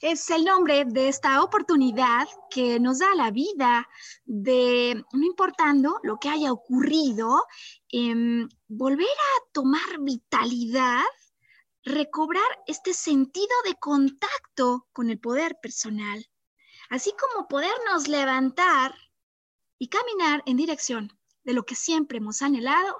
Es el nombre de esta oportunidad que nos da la vida de, no importando lo que haya ocurrido, em, volver a tomar vitalidad, recobrar este sentido de contacto con el poder personal, así como podernos levantar y caminar en dirección de lo que siempre hemos anhelado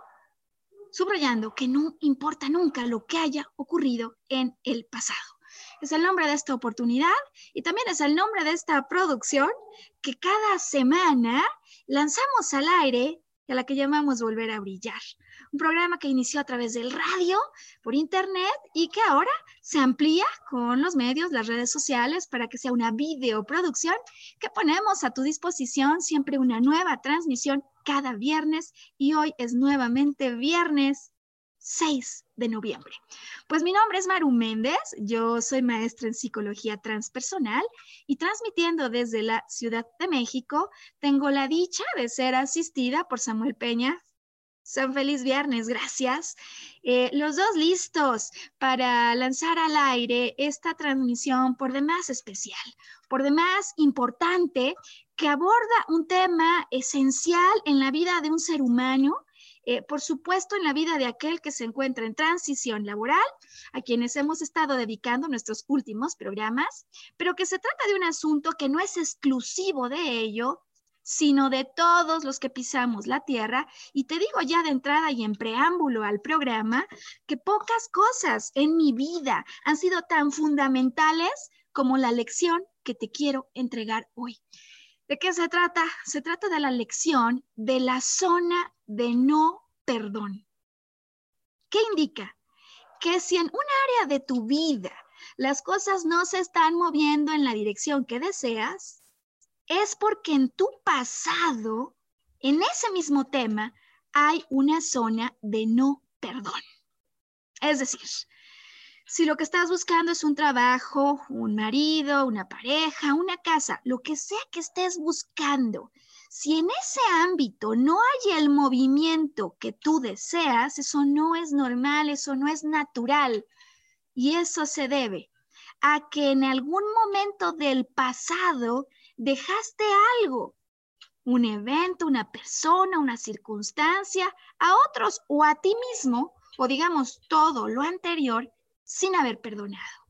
subrayando que no importa nunca lo que haya ocurrido en el pasado. Es el nombre de esta oportunidad y también es el nombre de esta producción que cada semana lanzamos al aire a la que llamamos Volver a Brillar. Un programa que inició a través del radio, por internet y que ahora se amplía con los medios, las redes sociales, para que sea una videoproducción que ponemos a tu disposición siempre una nueva transmisión cada viernes y hoy es nuevamente viernes 6 de noviembre. Pues mi nombre es Maru Méndez, yo soy maestra en psicología transpersonal y transmitiendo desde la Ciudad de México, tengo la dicha de ser asistida por Samuel Peña. San feliz viernes, gracias. Eh, los dos listos para lanzar al aire esta transmisión por demás especial, por demás importante, que aborda un tema esencial en la vida de un ser humano, eh, por supuesto en la vida de aquel que se encuentra en transición laboral, a quienes hemos estado dedicando nuestros últimos programas, pero que se trata de un asunto que no es exclusivo de ello, sino de todos los que pisamos la tierra. Y te digo ya de entrada y en preámbulo al programa que pocas cosas en mi vida han sido tan fundamentales como la lección que te quiero entregar hoy. ¿De qué se trata? Se trata de la lección de la zona de no perdón. ¿Qué indica? Que si en un área de tu vida las cosas no se están moviendo en la dirección que deseas, es porque en tu pasado, en ese mismo tema, hay una zona de no perdón. Es decir, si lo que estás buscando es un trabajo, un marido, una pareja, una casa, lo que sea que estés buscando, si en ese ámbito no hay el movimiento que tú deseas, eso no es normal, eso no es natural. Y eso se debe a que en algún momento del pasado dejaste algo, un evento, una persona, una circunstancia, a otros o a ti mismo, o digamos todo lo anterior, sin haber perdonado.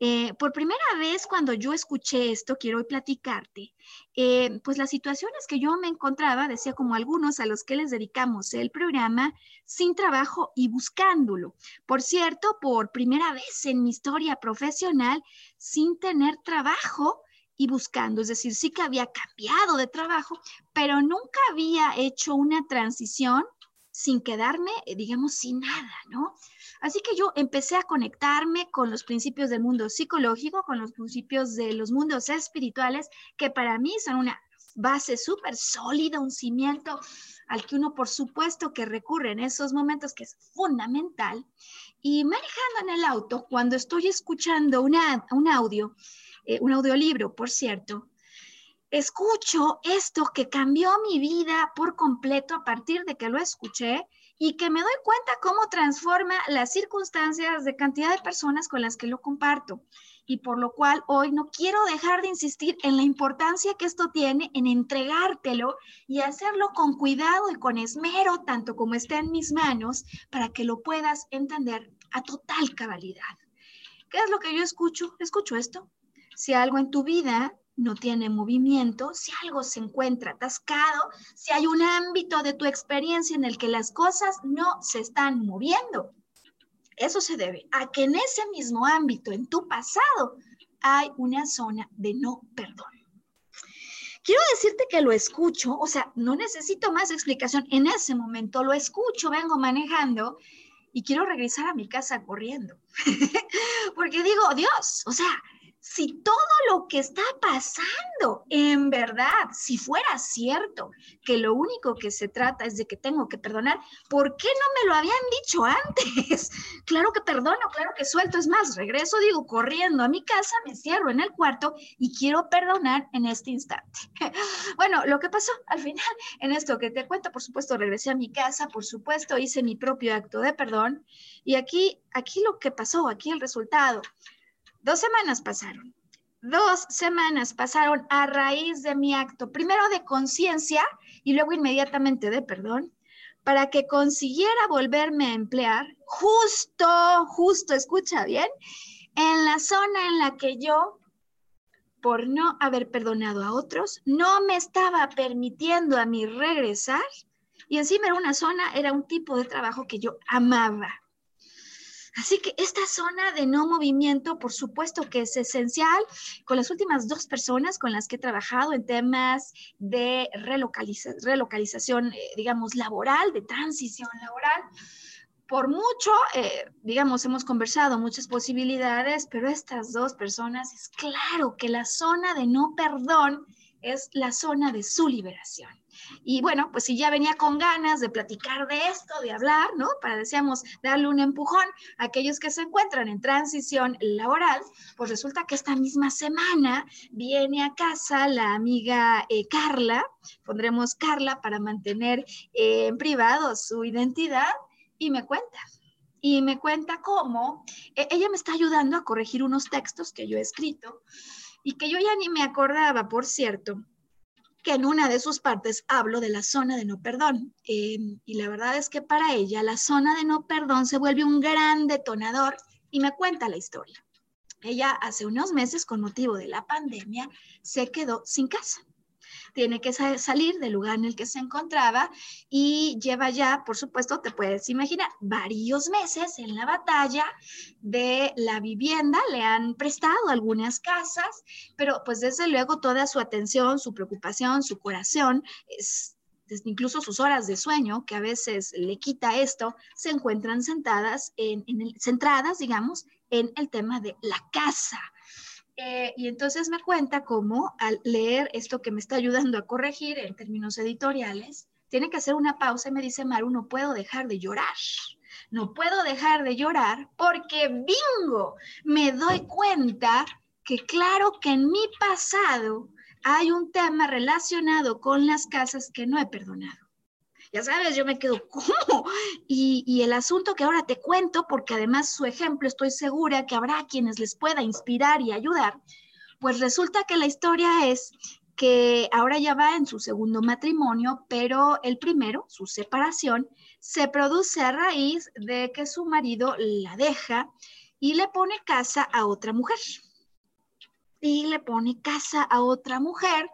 Eh, por primera vez cuando yo escuché esto, quiero platicarte, eh, pues las situaciones que yo me encontraba, decía como algunos a los que les dedicamos el programa, sin trabajo y buscándolo. Por cierto, por primera vez en mi historia profesional, sin tener trabajo y buscando, es decir, sí que había cambiado de trabajo, pero nunca había hecho una transición sin quedarme, eh, digamos, sin nada, ¿no? Así que yo empecé a conectarme con los principios del mundo psicológico, con los principios de los mundos espirituales, que para mí son una base súper sólida, un cimiento al que uno por supuesto que recurre en esos momentos que es fundamental. Y manejando en el auto, cuando estoy escuchando un audio, eh, un audiolibro, por cierto, escucho esto que cambió mi vida por completo a partir de que lo escuché y que me doy cuenta cómo transforma las circunstancias de cantidad de personas con las que lo comparto. Y por lo cual hoy no quiero dejar de insistir en la importancia que esto tiene en entregártelo y hacerlo con cuidado y con esmero, tanto como esté en mis manos, para que lo puedas entender a total cabalidad. ¿Qué es lo que yo escucho? Escucho esto. Si algo en tu vida no tiene movimiento, si algo se encuentra atascado, si hay un ámbito de tu experiencia en el que las cosas no se están moviendo. Eso se debe a que en ese mismo ámbito, en tu pasado, hay una zona de no perdón. Quiero decirte que lo escucho, o sea, no necesito más explicación. En ese momento lo escucho, vengo manejando y quiero regresar a mi casa corriendo. Porque digo, Dios, o sea, si todo lo que está pasando, en verdad, si fuera cierto que lo único que se trata es de que tengo que perdonar, ¿por qué no me lo habían dicho antes? Claro que perdono, claro que suelto. Es más, regreso, digo, corriendo a mi casa, me cierro en el cuarto y quiero perdonar en este instante. Bueno, lo que pasó al final, en esto que te cuento, por supuesto, regresé a mi casa, por supuesto, hice mi propio acto de perdón y aquí, aquí lo que pasó, aquí el resultado. Dos semanas pasaron. Dos semanas pasaron a raíz de mi acto, primero de conciencia y luego inmediatamente de perdón, para que consiguiera volverme a emplear justo, justo, escucha bien, en la zona en la que yo, por no haber perdonado a otros, no me estaba permitiendo a mí regresar y encima era una zona, era un tipo de trabajo que yo amaba. Así que esta zona de no movimiento, por supuesto que es esencial. Con las últimas dos personas con las que he trabajado en temas de relocalización, eh, digamos, laboral, de transición laboral, por mucho, eh, digamos, hemos conversado muchas posibilidades, pero estas dos personas es claro que la zona de no perdón es la zona de su liberación. Y bueno, pues si ya venía con ganas de platicar de esto, de hablar, ¿no? Para, decíamos, darle un empujón a aquellos que se encuentran en transición laboral, pues resulta que esta misma semana viene a casa la amiga eh, Carla, pondremos Carla para mantener eh, en privado su identidad, y me cuenta, y me cuenta cómo eh, ella me está ayudando a corregir unos textos que yo he escrito y que yo ya ni me acordaba, por cierto, que en una de sus partes hablo de la zona de no perdón. Em, y la verdad es que para ella la zona de no perdón se vuelve un gran detonador y me cuenta la historia. Ella hace unos meses, con motivo de la pandemia, se quedó sin casa tiene que salir del lugar en el que se encontraba y lleva ya, por supuesto, te puedes imaginar, varios meses en la batalla de la vivienda, le han prestado algunas casas, pero pues desde luego toda su atención, su preocupación, su corazón es incluso sus horas de sueño, que a veces le quita esto, se encuentran sentadas en, centradas, digamos, en el tema de la casa. Eh, y entonces me cuenta cómo al leer esto que me está ayudando a corregir en términos editoriales, tiene que hacer una pausa y me dice, Maru, no puedo dejar de llorar. No puedo dejar de llorar porque, bingo, me doy cuenta que claro que en mi pasado hay un tema relacionado con las casas que no he perdonado ya sabes, yo me quedo, ¿cómo? Y, y, el asunto que ahora te cuento, porque además su ejemplo estoy segura que habrá quienes les pueda inspirar y ayudar, pues resulta que la historia es que ahora ya va en su segundo matrimonio, pero el primero, su separación, se produce a raíz de que su marido la deja y le pone casa a otra mujer. Y le pone casa a otra mujer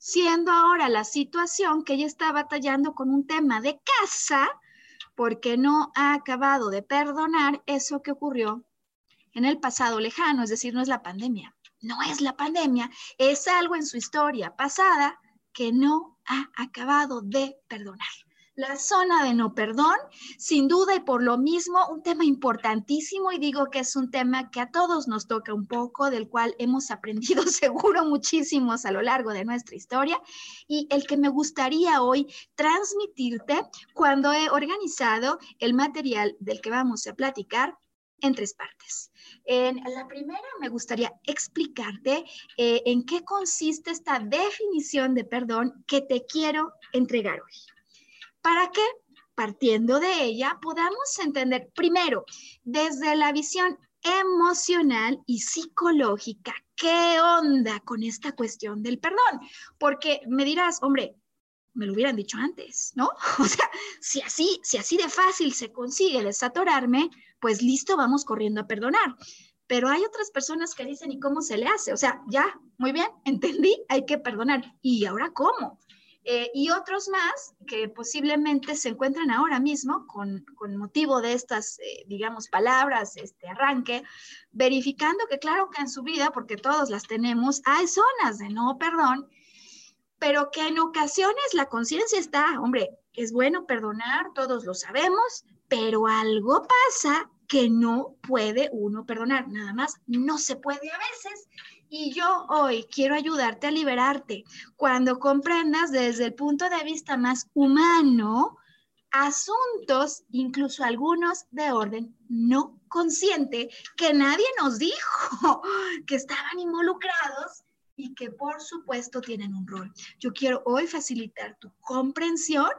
siendo ahora la situación que ella está batallando con un tema de casa porque no ha acabado de perdonar eso que ocurrió en el pasado lejano, es decir, no es la pandemia, no es la pandemia, es algo en su historia pasada que no ha acabado de perdonar la zona de no perdón, sin duda y por lo mismo un tema importantísimo y digo que es un tema que a todos nos toca un poco, del cual hemos aprendido seguro muchísimos a lo largo de nuestra historia y el que me gustaría hoy transmitirte cuando he organizado el material del que vamos a platicar en tres partes. En la primera me gustaría explicarte eh, en qué consiste esta definición de perdón que te quiero entregar hoy. ¿Para qué? partiendo de ella, podamos entender primero, desde la visión emocional y psicológica, ¿qué onda con esta cuestión del perdón? Porque me dirás, hombre, me lo hubieran dicho antes, ¿no? O sea, si así, si así de fácil se consigue desatorarme, pues listo, vamos corriendo a perdonar. Pero hay otras personas que dicen, ¿y cómo se le hace? O sea, ya, muy bien, entendí, hay que perdonar. ¿Y ahora cómo? Eh, y otros más que posiblemente se encuentran ahora mismo con, con motivo de estas, eh, digamos, palabras, este arranque, verificando que claro que en su vida, porque todos las tenemos, hay zonas de no perdón, pero que en ocasiones la conciencia está, hombre, es bueno perdonar, todos lo sabemos, pero algo pasa que no puede uno perdonar, nada más no se puede a veces. Y yo hoy quiero ayudarte a liberarte cuando comprendas desde el punto de vista más humano asuntos, incluso algunos de orden no consciente, que nadie nos dijo que estaban involucrados y que por supuesto tienen un rol. Yo quiero hoy facilitar tu comprensión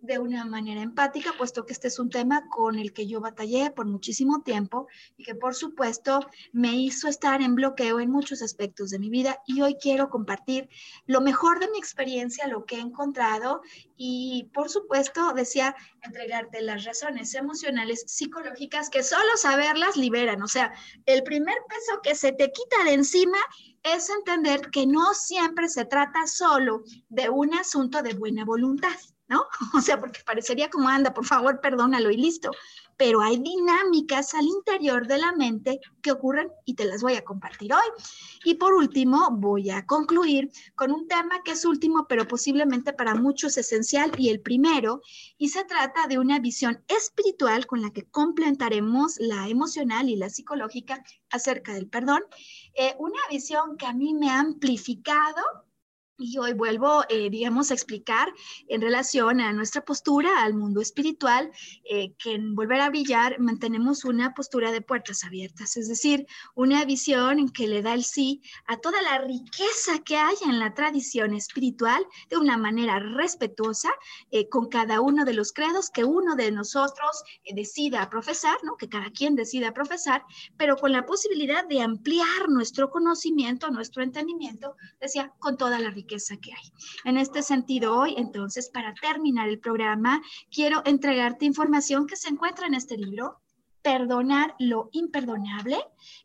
de una manera empática, puesto que este es un tema con el que yo batallé por muchísimo tiempo y que por supuesto me hizo estar en bloqueo en muchos aspectos de mi vida y hoy quiero compartir lo mejor de mi experiencia, lo que he encontrado y por supuesto decía entregarte las razones emocionales, psicológicas que solo saberlas liberan, o sea, el primer peso que se te quita de encima es entender que no siempre se trata solo de un asunto de buena voluntad. ¿No? O sea, porque parecería como anda, por favor, perdónalo y listo. Pero hay dinámicas al interior de la mente que ocurren y te las voy a compartir hoy. Y por último, voy a concluir con un tema que es último, pero posiblemente para muchos esencial y el primero, y se trata de una visión espiritual con la que complementaremos la emocional y la psicológica acerca del perdón. Eh, una visión que a mí me ha amplificado y hoy vuelvo, eh, digamos, a explicar en relación a nuestra postura, al mundo espiritual, eh, que en Volver a Brillar mantenemos una postura de puertas abiertas, es decir, una visión en que le da el sí a toda la riqueza que hay en la tradición espiritual de una manera respetuosa eh, con cada uno de los credos que uno de nosotros decida profesar, ¿no? que cada quien decida profesar, pero con la posibilidad de ampliar nuestro conocimiento, nuestro entendimiento, decía, con toda la riqueza que hay. En este sentido, hoy, entonces, para terminar el programa, quiero entregarte información que se encuentra en este libro, Perdonar lo imperdonable.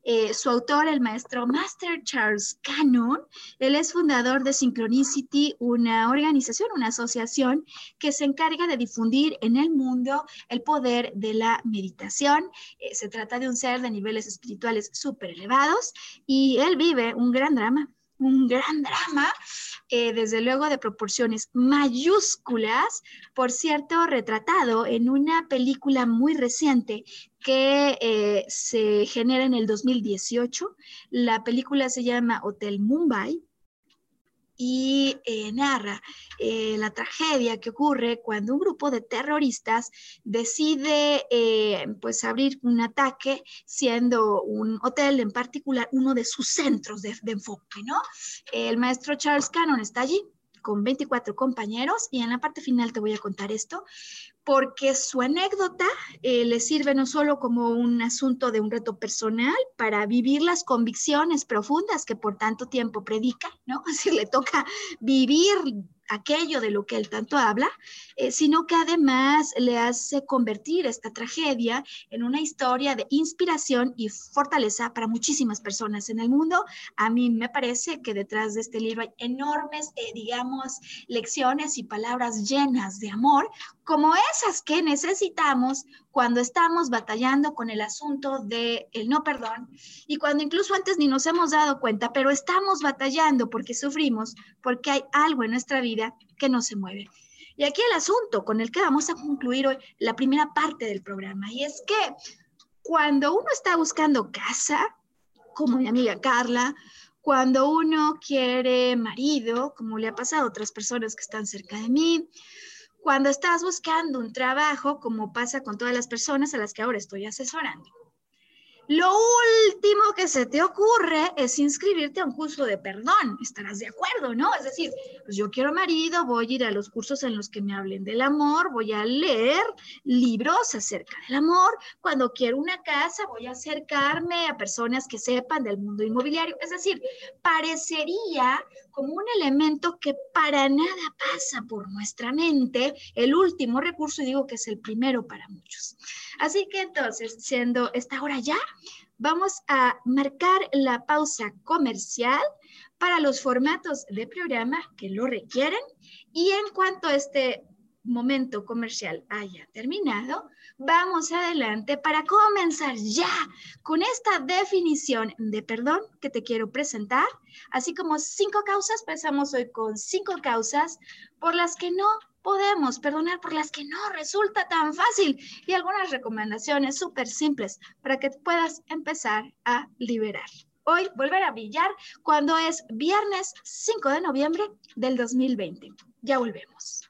Eh, su autor, el maestro Master Charles Cannon, él es fundador de Synchronicity, una organización, una asociación que se encarga de difundir en el mundo el poder de la meditación. Eh, se trata de un ser de niveles espirituales súper elevados y él vive un gran drama un gran drama, eh, desde luego de proporciones mayúsculas, por cierto, retratado en una película muy reciente que eh, se genera en el 2018. La película se llama Hotel Mumbai y eh, narra eh, la tragedia que ocurre cuando un grupo de terroristas decide eh, pues abrir un ataque siendo un hotel en particular uno de sus centros de, de enfoque, ¿no? El maestro Charles Cannon está allí con 24 compañeros y en la parte final te voy a contar esto, porque su anécdota eh, le sirve no solo como un asunto de un reto personal para vivir las convicciones profundas que por tanto tiempo predica, ¿no? Así le toca vivir aquello de lo que él tanto habla, eh, sino que además le hace convertir esta tragedia en una historia de inspiración y fortaleza para muchísimas personas en el mundo. A mí me parece que detrás de este libro hay enormes, eh, digamos, lecciones y palabras llenas de amor, como esas que necesitamos cuando estamos batallando con el asunto del el no perdón y cuando incluso antes ni nos hemos dado cuenta, pero estamos batallando porque sufrimos, porque hay algo en nuestra vida que no se mueve. Y aquí el asunto con el que vamos a concluir hoy la primera parte del programa, y es que cuando uno está buscando casa, como mi amiga Carla, cuando uno quiere marido, como le ha pasado a otras personas que están cerca de mí, cuando estás buscando un trabajo, como pasa con todas las personas a las que ahora estoy asesorando. Lo último que se te ocurre es inscribirte a un curso de perdón. Estarás de acuerdo, ¿no? Es decir, pues yo quiero marido, voy a ir a los cursos en los que me hablen del amor, voy a leer libros acerca del amor. Cuando quiero una casa, voy a acercarme a personas que sepan del mundo inmobiliario. Es decir, parecería como un elemento que para nada pasa por nuestra mente, el último recurso, y digo que es el primero para muchos. Así que entonces, siendo esta hora ya, vamos a marcar la pausa comercial para los formatos de programa que lo requieren. Y en cuanto a este momento comercial haya terminado, vamos adelante para comenzar ya con esta definición de perdón que te quiero presentar, así como cinco causas, empezamos hoy con cinco causas por las que no podemos perdonar, por las que no resulta tan fácil y algunas recomendaciones súper simples para que puedas empezar a liberar. Hoy volver a brillar cuando es viernes 5 de noviembre del 2020. Ya volvemos.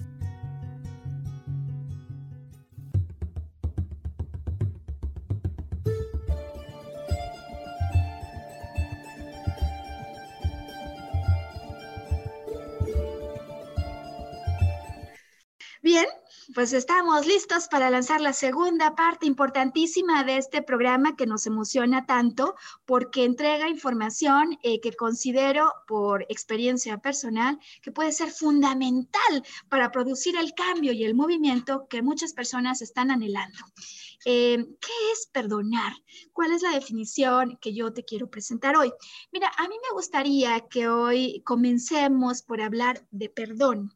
Pues estamos listos para lanzar la segunda parte importantísima de este programa que nos emociona tanto porque entrega información eh, que considero por experiencia personal que puede ser fundamental para producir el cambio y el movimiento que muchas personas están anhelando. Eh, ¿Qué es perdonar? ¿Cuál es la definición que yo te quiero presentar hoy? Mira, a mí me gustaría que hoy comencemos por hablar de perdón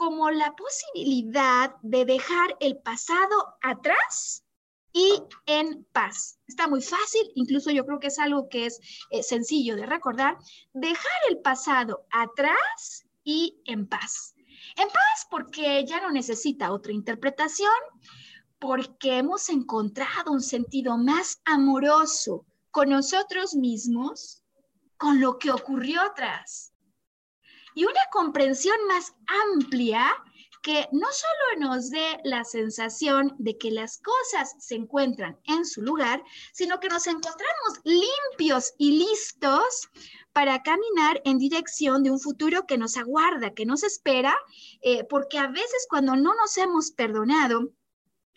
como la posibilidad de dejar el pasado atrás y en paz. Está muy fácil, incluso yo creo que es algo que es eh, sencillo de recordar, dejar el pasado atrás y en paz. En paz porque ya no necesita otra interpretación, porque hemos encontrado un sentido más amoroso con nosotros mismos, con lo que ocurrió atrás y una comprensión más amplia que no solo nos dé la sensación de que las cosas se encuentran en su lugar, sino que nos encontramos limpios y listos para caminar en dirección de un futuro que nos aguarda, que nos espera, eh, porque a veces cuando no nos hemos perdonado,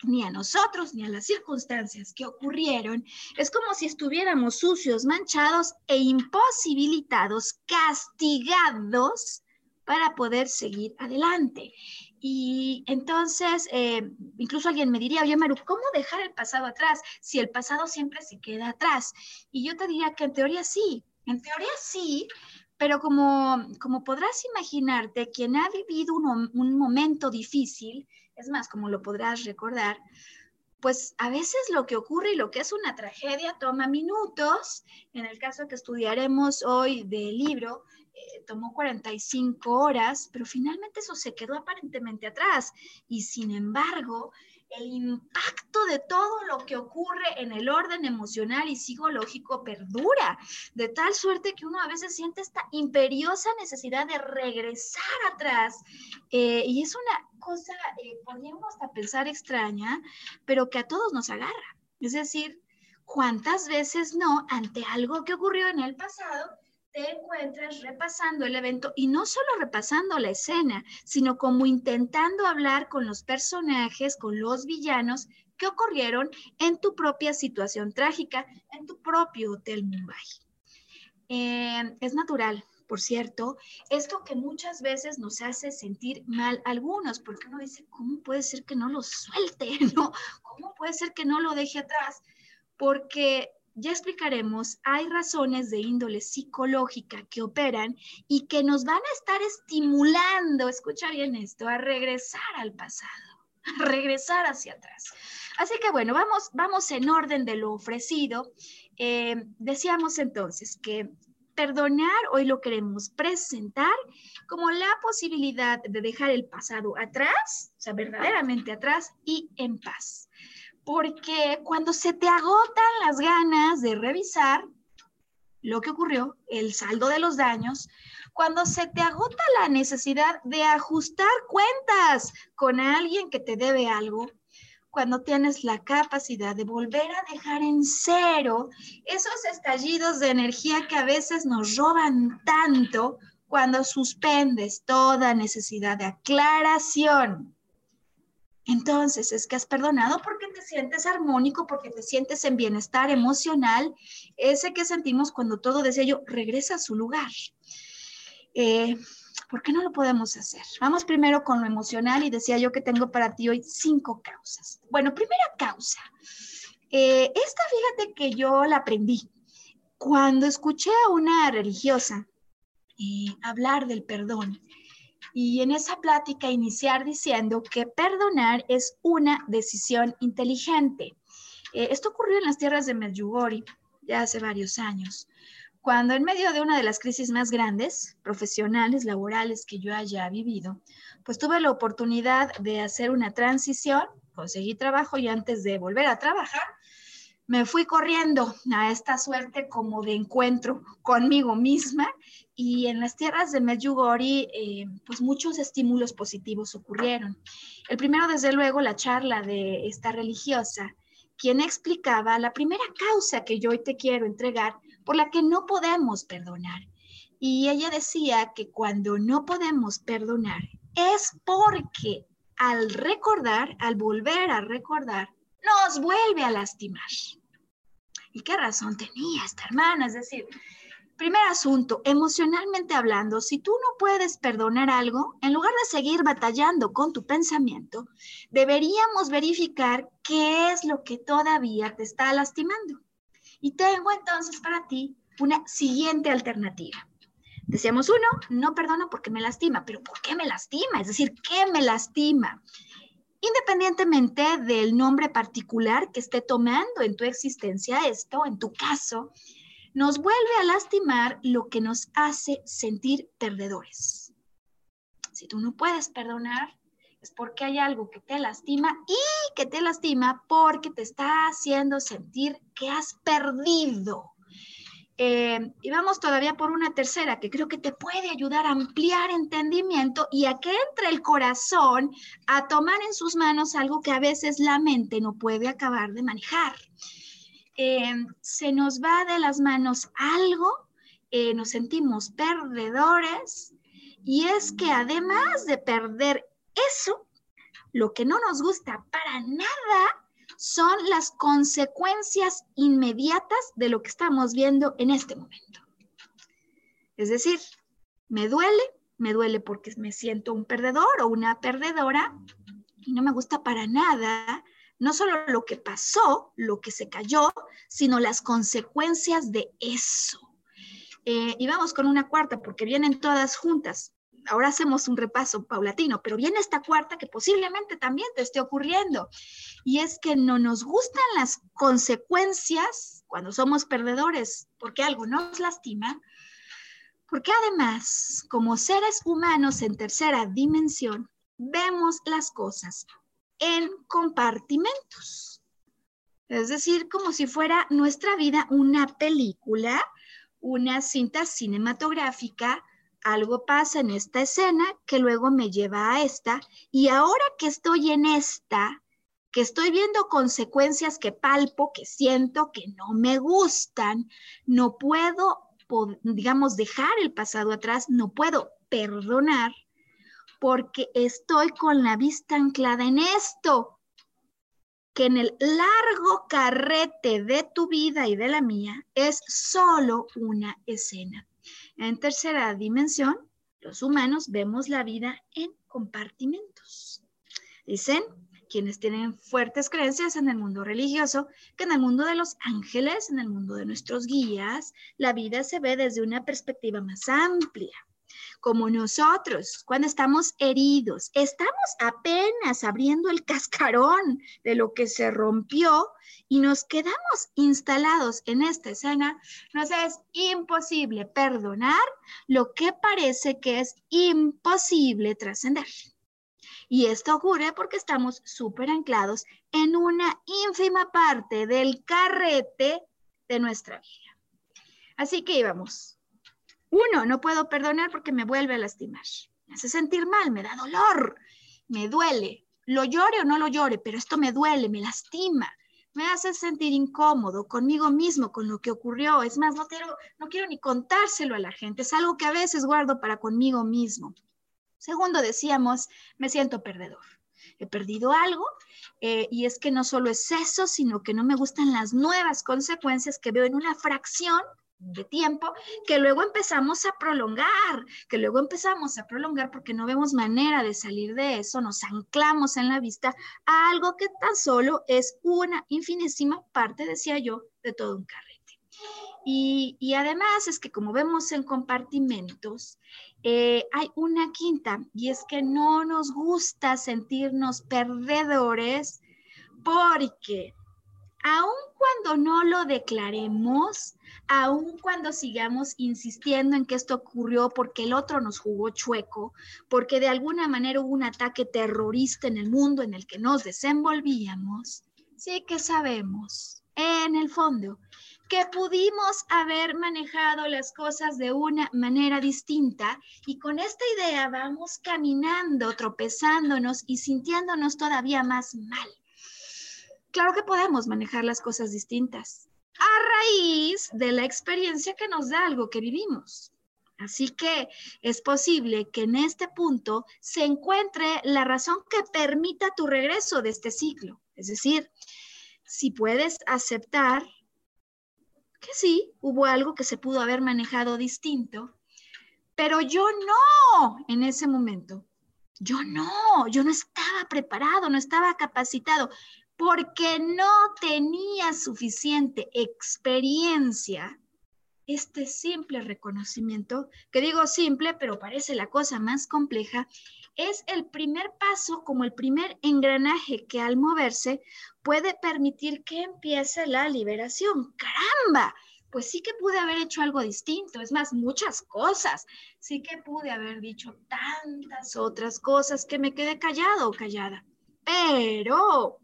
ni a nosotros, ni a las circunstancias que ocurrieron, es como si estuviéramos sucios, manchados e imposibilitados, castigados para poder seguir adelante. Y entonces, eh, incluso alguien me diría, oye, Maru, ¿cómo dejar el pasado atrás si el pasado siempre se queda atrás? Y yo te diría que en teoría sí, en teoría sí, pero como, como podrás imaginarte, quien ha vivido un, un momento difícil, es más, como lo podrás recordar, pues a veces lo que ocurre y lo que es una tragedia toma minutos. En el caso que estudiaremos hoy del libro, eh, tomó 45 horas, pero finalmente eso se quedó aparentemente atrás. Y sin embargo, el impacto de todo lo que ocurre en el orden emocional y psicológico perdura, de tal suerte que uno a veces siente esta imperiosa necesidad de regresar atrás. Eh, y es una cosa, eh, podríamos hasta pensar extraña, pero que a todos nos agarra. Es decir, ¿cuántas veces no ante algo que ocurrió en el pasado? Te encuentras repasando el evento y no solo repasando la escena, sino como intentando hablar con los personajes, con los villanos que ocurrieron en tu propia situación trágica, en tu propio Hotel Mumbai. Eh, es natural, por cierto, esto que muchas veces nos hace sentir mal algunos, porque uno dice, ¿cómo puede ser que no lo suelte? ¿No? ¿Cómo puede ser que no lo deje atrás? Porque ya explicaremos, hay razones de índole psicológica que operan y que nos van a estar estimulando, escucha bien esto, a regresar al pasado, a regresar hacia atrás. Así que bueno, vamos, vamos en orden de lo ofrecido. Eh, decíamos entonces que perdonar hoy lo queremos presentar como la posibilidad de dejar el pasado atrás, o sea, verdaderamente atrás y en paz porque cuando se te agotan las ganas de revisar lo que ocurrió, el saldo de los daños, cuando se te agota la necesidad de ajustar cuentas con alguien que te debe algo, cuando tienes la capacidad de volver a dejar en cero esos estallidos de energía que a veces nos roban tanto cuando suspendes toda necesidad de aclaración entonces es que has perdonado porque te sientes armónico, porque te sientes en bienestar emocional, ese que sentimos cuando todo deseo regresa a su lugar. Eh, ¿Por qué no lo podemos hacer? Vamos primero con lo emocional y decía yo que tengo para ti hoy cinco causas. Bueno, primera causa. Eh, esta fíjate que yo la aprendí cuando escuché a una religiosa eh, hablar del perdón y en esa plática iniciar diciendo que perdonar es una decisión inteligente. Eh, esto ocurrió en las tierras de Medjugorje ya hace varios años, cuando en medio de una de las crisis más grandes, profesionales, laborales que yo haya vivido, pues tuve la oportunidad de hacer una transición, conseguí trabajo y antes de volver a trabajar, me fui corriendo a esta suerte como de encuentro conmigo misma y en las tierras de Medjugorje, eh, pues muchos estímulos positivos ocurrieron. El primero, desde luego, la charla de esta religiosa, quien explicaba la primera causa que yo hoy te quiero entregar por la que no podemos perdonar. Y ella decía que cuando no podemos perdonar es porque al recordar, al volver a recordar, nos vuelve a lastimar. ¿Y qué razón tenía esta hermana? Es decir, Primer asunto, emocionalmente hablando, si tú no puedes perdonar algo, en lugar de seguir batallando con tu pensamiento, deberíamos verificar qué es lo que todavía te está lastimando. Y tengo entonces para ti una siguiente alternativa. Decíamos uno, no perdono porque me lastima, pero ¿por qué me lastima? Es decir, ¿qué me lastima? Independientemente del nombre particular que esté tomando en tu existencia esto, en tu caso, nos vuelve a lastimar lo que nos hace sentir perdedores. Si tú no puedes perdonar, es porque hay algo que te lastima y que te lastima porque te está haciendo sentir que has perdido. Eh, y vamos todavía por una tercera que creo que te puede ayudar a ampliar entendimiento y a que entre el corazón a tomar en sus manos algo que a veces la mente no puede acabar de manejar. Eh, se nos va de las manos algo, eh, nos sentimos perdedores y es que además de perder eso, lo que no nos gusta para nada son las consecuencias inmediatas de lo que estamos viendo en este momento. Es decir, me duele, me duele porque me siento un perdedor o una perdedora y no me gusta para nada no solo lo que pasó, lo que se cayó, sino las consecuencias de eso. Eh, y vamos con una cuarta porque vienen todas juntas. Ahora hacemos un repaso paulatino, pero viene esta cuarta que posiblemente también te esté ocurriendo. Y es que no nos gustan las consecuencias cuando somos perdedores porque algo nos lastima, porque además, como seres humanos en tercera dimensión, vemos las cosas en compartimentos. Es decir, como si fuera nuestra vida una película, una cinta cinematográfica, algo pasa en esta escena que luego me lleva a esta, y ahora que estoy en esta, que estoy viendo consecuencias que palpo, que siento, que no me gustan, no puedo, digamos, dejar el pasado atrás, no puedo perdonar, porque estoy con la vista anclada en esto, que en el largo carrete de tu vida y de la mía es solo una escena. En tercera dimensión, los humanos vemos la vida en compartimentos. Dicen quienes tienen fuertes creencias en el mundo religioso, que en el mundo de los ángeles, en el mundo de nuestros guías, la vida se ve desde una perspectiva más amplia como nosotros, cuando estamos heridos, estamos apenas abriendo el cascarón de lo que se rompió y nos quedamos instalados en esta escena, nos es imposible perdonar lo que parece que es imposible trascender. Y esto ocurre porque estamos súper anclados en una ínfima parte del carrete de nuestra vida. Así que íbamos uno, no puedo perdonar porque me vuelve a lastimar. Me hace sentir mal, me da dolor, me duele. Lo llore o no lo llore, pero esto me duele, me lastima. Me hace sentir incómodo conmigo mismo, con lo que ocurrió. Es más, no quiero, no quiero ni contárselo a la gente. Es algo que a veces guardo para conmigo mismo. Segundo, decíamos, me siento perdedor. He perdido algo eh, y es que no solo es eso, sino que no me gustan las nuevas consecuencias que veo en una fracción de tiempo que luego empezamos a prolongar, que luego empezamos a prolongar porque no vemos manera de salir de eso, nos anclamos en la vista a algo que tan solo es una infinísima parte, decía yo, de todo un carrete. Y, y además es que como vemos en compartimentos, eh, hay una quinta y es que no nos gusta sentirnos perdedores porque aun cuando no lo declaremos, aun cuando sigamos insistiendo en que esto ocurrió porque el otro nos jugó chueco, porque de alguna manera hubo un ataque terrorista en el mundo en el que nos desenvolvíamos, sí que sabemos, en el fondo, que pudimos haber manejado las cosas de una manera distinta y con esta idea vamos caminando, tropezándonos y sintiéndonos todavía más mal claro que podemos manejar las cosas distintas a raíz de la experiencia que nos da algo que vivimos. Así que es posible que en este punto se encuentre la razón que permita tu regreso de este ciclo. Es decir, si puedes aceptar que sí, hubo algo que se pudo haber manejado distinto, pero yo no en ese momento. Yo no, yo no estaba preparado, no estaba capacitado porque no tenía suficiente experiencia, este simple reconocimiento, que digo simple, pero parece la cosa más compleja, es el primer paso como el primer engranaje que al moverse puede permitir que empiece la liberación. ¡Caramba! Pues sí que pude haber hecho algo distinto, es más, muchas cosas. Sí que pude haber dicho tantas otras cosas que me quedé callado o callada. Pero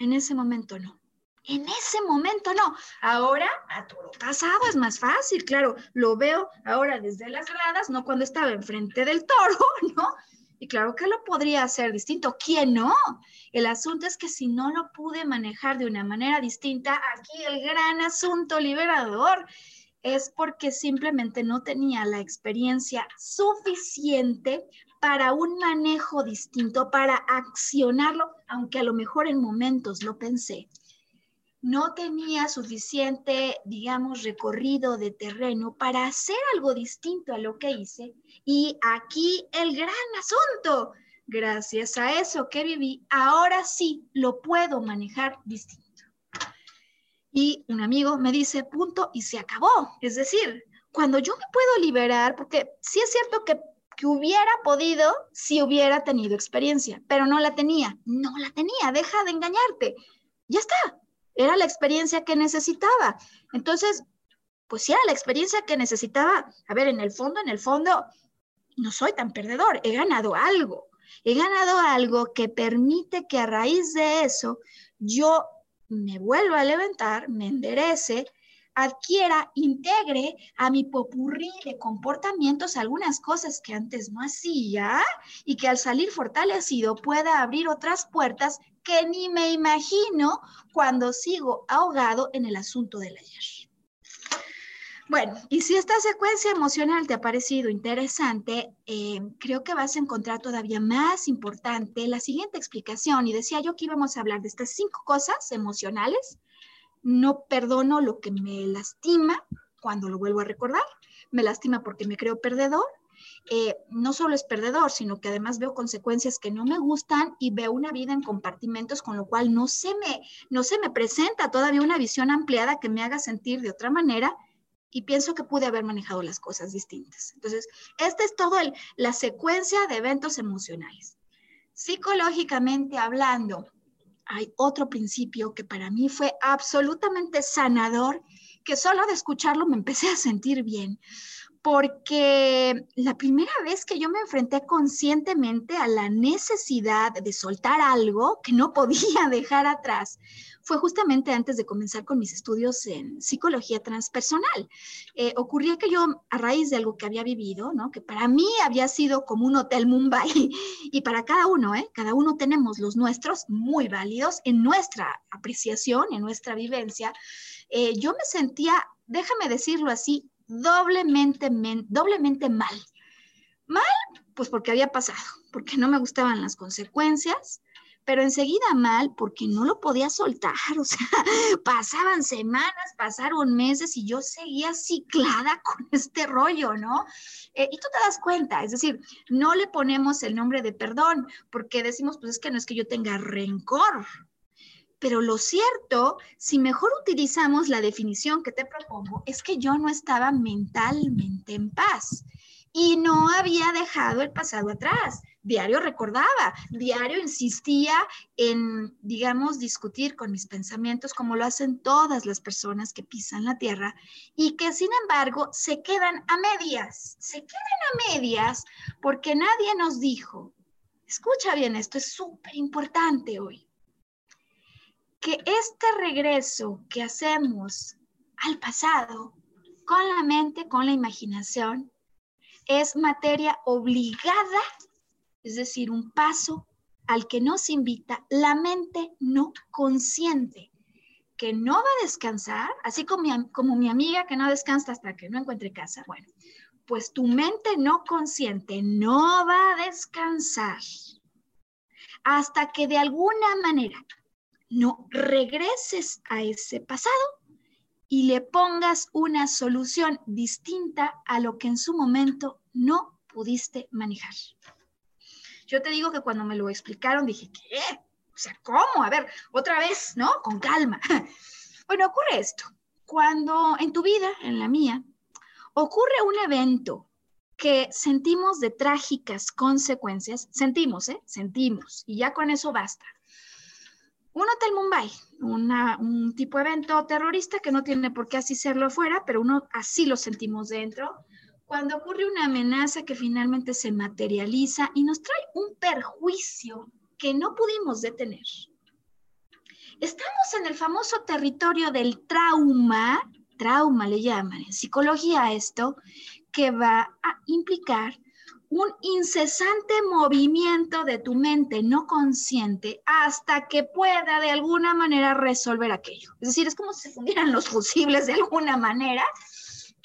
en ese momento no. En ese momento no. Ahora, a todo pasado es más fácil, claro. Lo veo ahora desde las gradas, no cuando estaba enfrente del toro, ¿no? Y claro que lo podría hacer distinto. ¿Quién no? El asunto es que si no lo pude manejar de una manera distinta, aquí el gran asunto liberador es porque simplemente no tenía la experiencia suficiente para un manejo distinto, para accionarlo, aunque a lo mejor en momentos lo pensé. No tenía suficiente, digamos, recorrido de terreno para hacer algo distinto a lo que hice. Y aquí el gran asunto, gracias a eso que viví, ahora sí lo puedo manejar distinto y un amigo me dice, punto, y se acabó. Es decir, cuando yo me puedo liberar, porque sí es cierto que, que hubiera podido si hubiera tenido experiencia, pero no la tenía, no la tenía, deja de engañarte. Ya está, era la experiencia que necesitaba. Entonces, pues si era la experiencia que necesitaba, a ver, en el fondo, en el fondo, no soy tan perdedor, he ganado algo. He ganado algo que permite que a raíz de eso yo me vuelva a levantar, me enderece, adquiera, integre a mi popurrí de comportamientos algunas cosas que antes no hacía y que al salir fortalecido pueda abrir otras puertas que ni me imagino cuando sigo ahogado en el asunto del ayer. Bueno, y si esta secuencia emocional te ha parecido interesante, eh, creo que vas a encontrar todavía más importante la siguiente explicación. Y decía yo que íbamos a hablar de estas cinco cosas emocionales. No perdono lo que me lastima cuando lo vuelvo a recordar. Me lastima porque me creo perdedor. Eh, no solo es perdedor, sino que además veo consecuencias que no me gustan y veo una vida en compartimentos, con lo cual no se me, no se me presenta todavía una visión ampliada que me haga sentir de otra manera y pienso que pude haber manejado las cosas distintas. Entonces, esta es toda la secuencia de eventos emocionales. Psicológicamente hablando, hay otro principio que para mí fue absolutamente sanador, que solo de escucharlo me empecé a sentir bien, porque la primera vez que yo me enfrenté conscientemente a la necesidad de soltar algo que no podía dejar atrás, fue justamente antes de comenzar con mis estudios en psicología transpersonal. Eh, ocurría que yo, a raíz de algo que había vivido, ¿no? que para mí había sido como un hotel Mumbai, y para cada uno, ¿eh? cada uno tenemos los nuestros muy válidos en nuestra apreciación, en nuestra vivencia, eh, yo me sentía, déjame decirlo así, doblemente, doblemente mal. Mal, pues porque había pasado, porque no me gustaban las consecuencias, pero enseguida mal porque no lo podía soltar, o sea, pasaban semanas, pasaron meses y yo seguía ciclada con este rollo, ¿no? Eh, y tú te das cuenta, es decir, no le ponemos el nombre de perdón porque decimos, pues es que no es que yo tenga rencor, pero lo cierto, si mejor utilizamos la definición que te propongo, es que yo no estaba mentalmente en paz y no había dejado el pasado atrás. Diario recordaba, diario insistía en, digamos, discutir con mis pensamientos como lo hacen todas las personas que pisan la tierra y que sin embargo se quedan a medias, se quedan a medias porque nadie nos dijo, escucha bien, esto es súper importante hoy que este regreso que hacemos al pasado con la mente, con la imaginación, es materia obligada, es decir, un paso al que nos invita la mente no consciente, que no va a descansar, así como mi, amiga que no descansa hasta que no encuentre casa. Bueno, pues tu mente no consciente no va a descansar hasta que de alguna manera no regreses a ese pasado y le pongas una solución distinta a lo que en su momento no pudiste manejar. Yo te digo que cuando me lo explicaron dije, ¿qué? O sea, ¿cómo? A ver, otra vez, ¿no? Con calma. Bueno, ocurre esto. Cuando en tu vida, en la mía, ocurre un evento que sentimos de trágicas consecuencias, sentimos, ¿eh? Sentimos, y ya con eso basta un Hotel Mumbai, un tipo de evento terrorista que no tiene por qué así serlo afuera, pero uno así lo sentimos dentro. Cuando ocurre una amenaza que finalmente se materializa y nos trae un perjuicio que no pudimos detener. Estamos en el famoso territorio del trauma, trauma le llaman en psicología esto, que va a implicar un incesante movimiento de tu mente no consciente hasta que pueda de alguna manera resolver aquello. Es decir, es como si fundieran los fusibles de alguna manera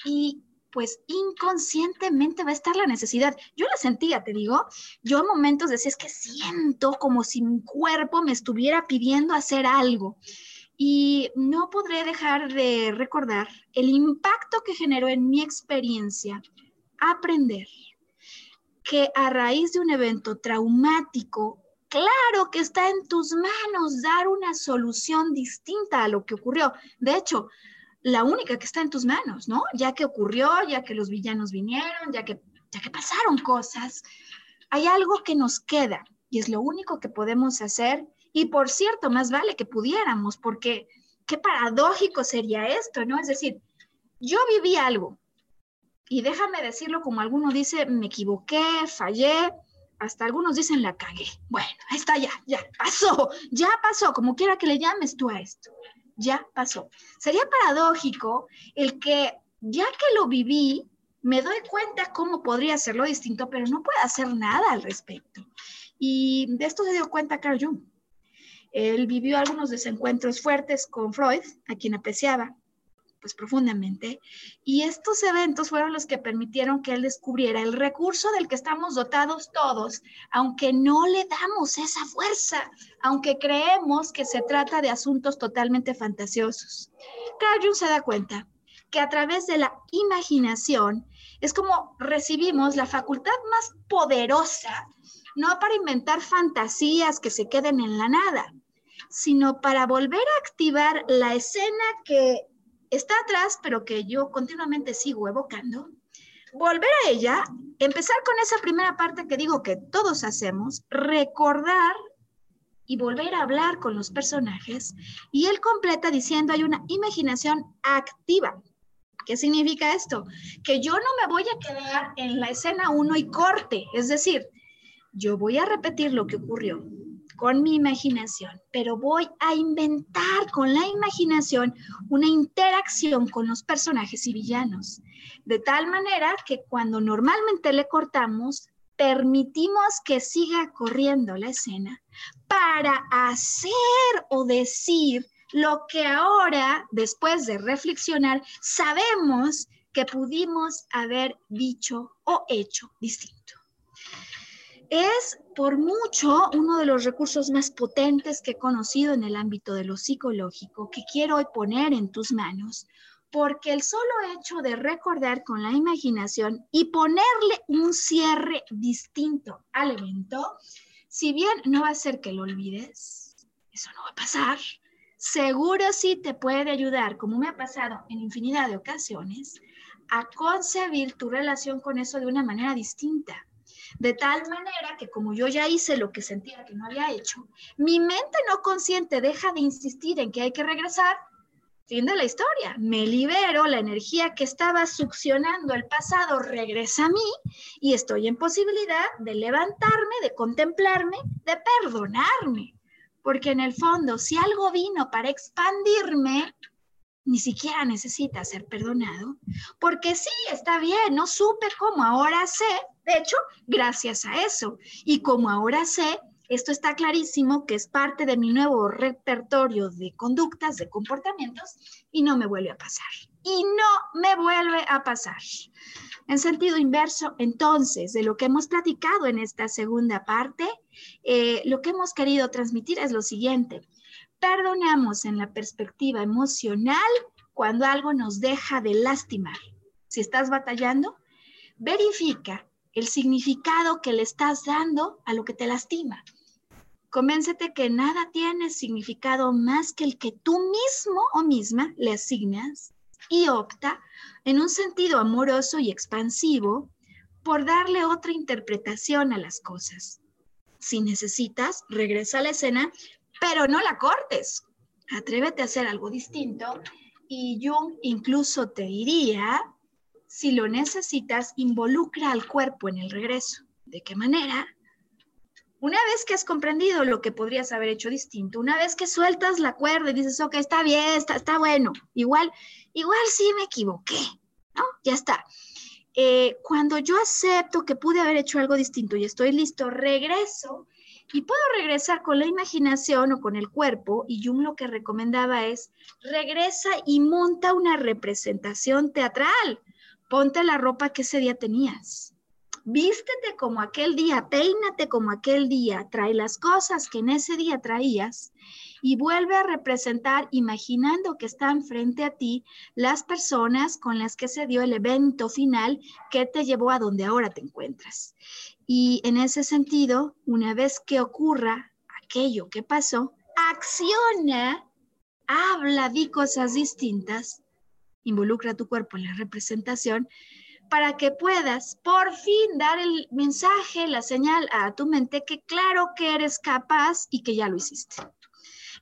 y pues inconscientemente va a estar la necesidad. Yo la sentía, te digo, yo a momentos decía, es que siento como si mi cuerpo me estuviera pidiendo hacer algo. Y no podré dejar de recordar el impacto que generó en mi experiencia aprender que a raíz de un evento traumático, claro que está en tus manos dar una solución distinta a lo que ocurrió. De hecho, la única que está en tus manos, ¿no? Ya que ocurrió, ya que los villanos vinieron, ya que, ya que pasaron cosas, hay algo que nos queda y es lo único que podemos hacer. Y por cierto, más vale que pudiéramos, porque qué paradójico sería esto, ¿no? Es decir, yo viví algo, y déjame decirlo como alguno dice, me equivoqué, fallé, hasta algunos dicen la cagué. Bueno, ahí está ya, ya pasó, ya pasó, como quiera que le llames tú a esto, ya pasó. Sería paradójico el que ya que lo viví, me doy cuenta cómo podría hacerlo distinto, pero no puedo hacer nada al respecto. Y de esto se dio cuenta Carl Jung. Él vivió algunos desencuentros fuertes con Freud, a quien apreciaba, pues profundamente. Y estos eventos fueron los que permitieron que él descubriera el recurso del que estamos dotados todos, aunque no le damos esa fuerza, aunque creemos que se trata de asuntos totalmente fantasiosos. Carl se da cuenta que a través de la imaginación es como recibimos la facultad más poderosa, no para inventar fantasías que se queden en la nada, sino para volver a activar la escena que está atrás, pero que yo continuamente sigo evocando, volver a ella, empezar con esa primera parte que digo que todos hacemos, recordar y volver a hablar con los personajes. Y él completa diciendo, hay una imaginación activa. ¿Qué significa esto? Que yo no me voy a quedar en la escena 1 y corte, es decir, yo voy a repetir lo que ocurrió, con mi imaginación, pero voy a inventar con la imaginación una interacción con los personajes y villanos, de tal manera que cuando normalmente le cortamos, permitimos que siga corriendo la escena para hacer o decir lo que ahora, después de reflexionar, sabemos que pudimos haber dicho o hecho distinto. Es por mucho uno de los recursos más potentes que he conocido en el ámbito de lo psicológico que quiero hoy poner en tus manos, porque el solo hecho de recordar con la imaginación y ponerle un cierre distinto al evento, si bien no va a hacer que lo olvides, eso no va a pasar, seguro sí te puede ayudar, como me ha pasado en infinidad de ocasiones, a concebir tu relación con eso de una manera distinta de tal manera que como yo ya hice lo que sentía que no había hecho, mi mente no consciente deja de insistir en que hay que regresar. Fin de la historia. Me libero, la energía que estaba succionando el pasado regresa a mí y estoy en posibilidad de levantarme, de contemplarme, de perdonarme. Porque en el fondo, si algo vino para expandirme, ni siquiera necesita ser perdonado, porque sí, está bien, no supe cómo, ahora sé, de hecho, gracias a eso, y como ahora sé, esto está clarísimo que es parte de mi nuevo repertorio de conductas, de comportamientos, y no me vuelve a pasar. Y no me vuelve a pasar. En sentido inverso, entonces, de lo que hemos platicado en esta segunda parte, eh, lo que hemos querido transmitir es lo siguiente perdonamos en la perspectiva emocional cuando algo nos deja de lastimar. Si estás batallando, verifica el significado que le estás dando a lo que te lastima. Convéncete que nada tiene significado más que el que tú mismo o misma le asignas y opta en un sentido amoroso y expansivo por darle otra interpretación a las cosas. Si necesitas, regresa a la escena pero no la cortes. Atrévete a hacer algo distinto y Jung incluso te diría, si lo necesitas, involucra al cuerpo en el regreso. ¿De qué manera? Una vez que has comprendido lo que podrías haber hecho distinto, una vez que sueltas la cuerda y dices, ok, está bien, está, está bueno, igual, igual sí me equivoqué, ¿no? Ya está. Eh, cuando yo acepto que pude haber hecho algo distinto y estoy listo, regreso y puedo regresar con la imaginación o con el cuerpo, y Jung lo que recomendaba es, regresa y monta una representación teatral, ponte la ropa que ese día tenías. Vístete como aquel día, peínate como aquel día, trae las cosas que en ese día traías y vuelve a representar imaginando que están frente a ti las personas con las que se dio el evento final que te llevó a donde ahora te encuentras. Y en ese sentido, una vez que ocurra aquello que pasó, acciona, habla, di cosas distintas, involucra tu cuerpo en la representación para que puedas por fin dar el mensaje, la señal a tu mente que claro que eres capaz y que ya lo hiciste.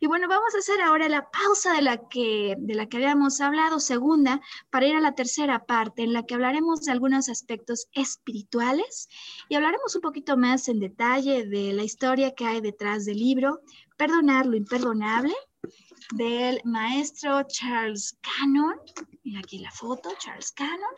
Y bueno, vamos a hacer ahora la pausa de la que, de la que habíamos hablado, segunda, para ir a la tercera parte, en la que hablaremos de algunos aspectos espirituales y hablaremos un poquito más en detalle de la historia que hay detrás del libro, Perdonar lo imperdonable, del maestro Charles Cannon. Mira aquí la foto, Charles Cannon.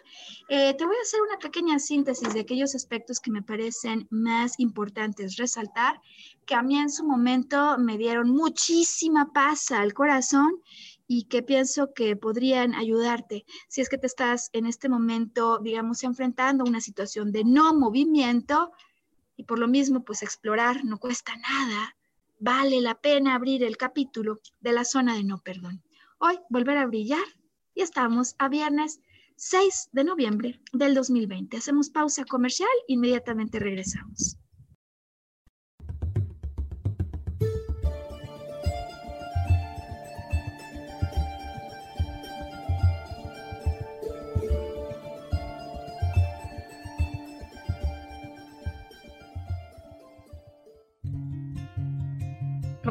Eh, te voy a hacer una pequeña síntesis de aquellos aspectos que me parecen más importantes resaltar, que a mí en su momento me dieron muchísima paz al corazón y que pienso que podrían ayudarte si es que te estás en este momento, digamos, enfrentando una situación de no movimiento y por lo mismo, pues explorar no cuesta nada vale la pena abrir el capítulo de la zona de no perdón. Hoy volver a brillar y estamos a viernes 6 de noviembre del 2020. Hacemos pausa comercial, inmediatamente regresamos.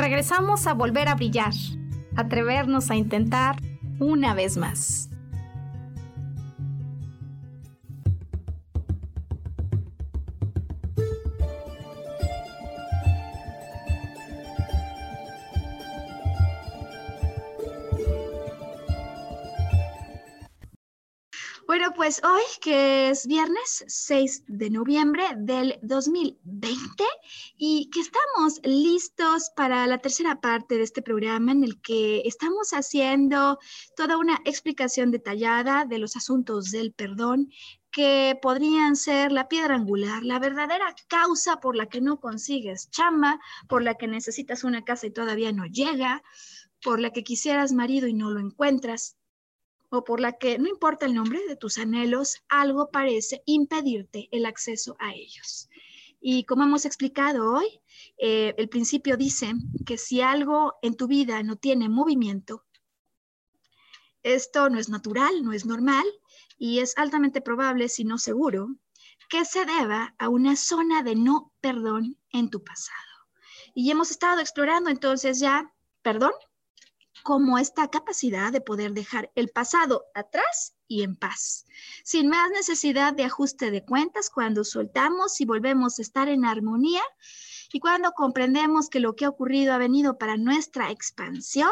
Regresamos a volver a brillar, atrevernos a intentar una vez más. Bueno, pues hoy, que es viernes 6 de noviembre del 2020 y que estamos listos para la tercera parte de este programa en el que estamos haciendo toda una explicación detallada de los asuntos del perdón que podrían ser la piedra angular, la verdadera causa por la que no consigues chamba, por la que necesitas una casa y todavía no llega, por la que quisieras marido y no lo encuentras o por la que, no importa el nombre de tus anhelos, algo parece impedirte el acceso a ellos. Y como hemos explicado hoy, eh, el principio dice que si algo en tu vida no tiene movimiento, Esto no es natural, no es normal y es altamente probable, si no seguro, que se deba a una zona de no perdón en tu pasado. Y hemos estado explorando entonces ya, perdón, como esta capacidad de poder dejar el pasado atrás y en paz, sin más necesidad de ajuste de cuentas cuando soltamos y volvemos a estar en armonía y cuando comprendemos que lo que ha ocurrido ha venido para nuestra expansión